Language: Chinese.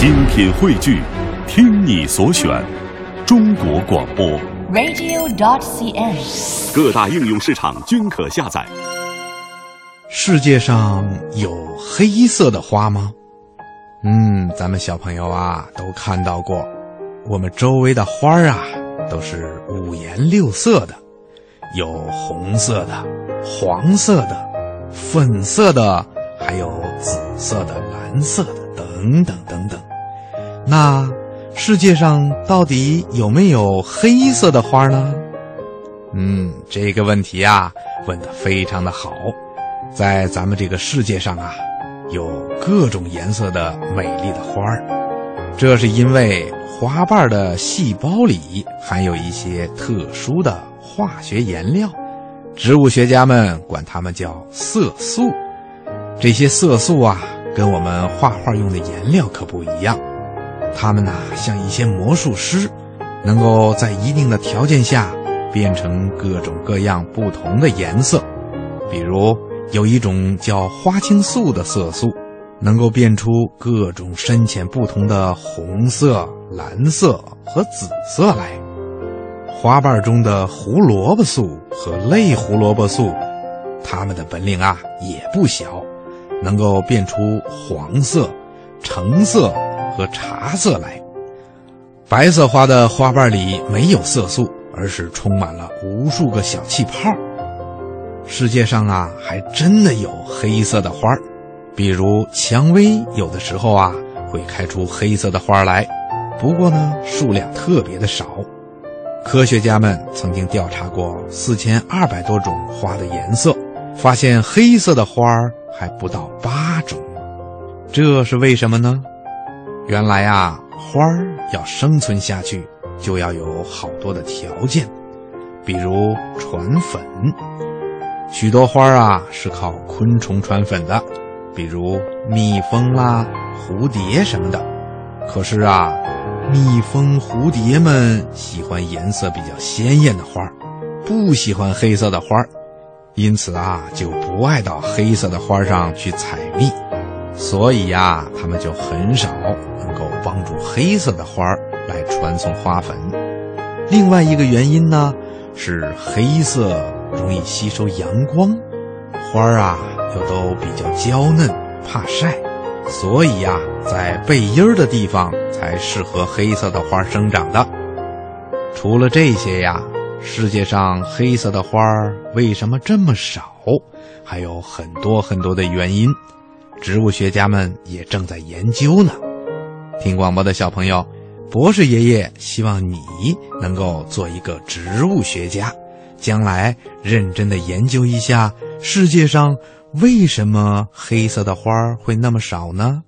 精品汇聚，听你所选，中国广播。radio.dot.cn，。各大应用市场均可下载。世界上有黑色的花吗？嗯，咱们小朋友啊都看到过，我们周围的花儿啊都是五颜六色的，有红色的、黄色的、粉色的，还有紫色的、蓝色的，等等等等。那世界上到底有没有黑色的花呢？嗯，这个问题啊问得非常的好。在咱们这个世界上啊，有各种颜色的美丽的花儿，这是因为花瓣的细胞里含有一些特殊的化学颜料，植物学家们管它们叫色素。这些色素啊，跟我们画画用的颜料可不一样，它们呐、像一些魔术师，能够在一定的条件下变成各种各样不同的颜色，比如。有一种叫花青素的色素，能够变出各种深浅不同的红色、蓝色和紫色来。花瓣中的胡萝卜素和类胡萝卜素，它们的本领啊也不小，能够变出黄色、橙色和茶色来。白色花的花瓣里没有色素，而是充满了无数个小气泡。世界上啊，还真的有黑色的花儿，比如蔷薇，有的时候啊会开出黑色的花来，不过呢数量特别的少。科学家们曾经调查过四千二百多种花的颜色，发现黑色的花儿还不到八种，这是为什么呢？原来啊，花儿要生存下去，就要有好多的条件，比如传粉。许多花啊是靠昆虫传粉的，比如蜜蜂啦、蝴蝶什么的。可是啊，蜜蜂、蝴蝶们喜欢颜色比较鲜艳的花，不喜欢黑色的花儿，因此啊就不爱到黑色的花上去采蜜，所以呀，它们就很少黑色的花来传送花粉。另外一个原因呢，是黑色。容易吸收阳光，花儿啊又都比较娇嫩，怕晒，所以呀、啊，在背阴儿的地方才适合黑色的花生长的。除了这些呀，世界上黑色的花儿为什么这么少？还有很多很多的原因，植物学家们也正在研究呢。听广播的小朋友，博士爷爷希望你能够做一个植物学家。将来认真的研究一下世界上为什么黑色的花会那么少呢？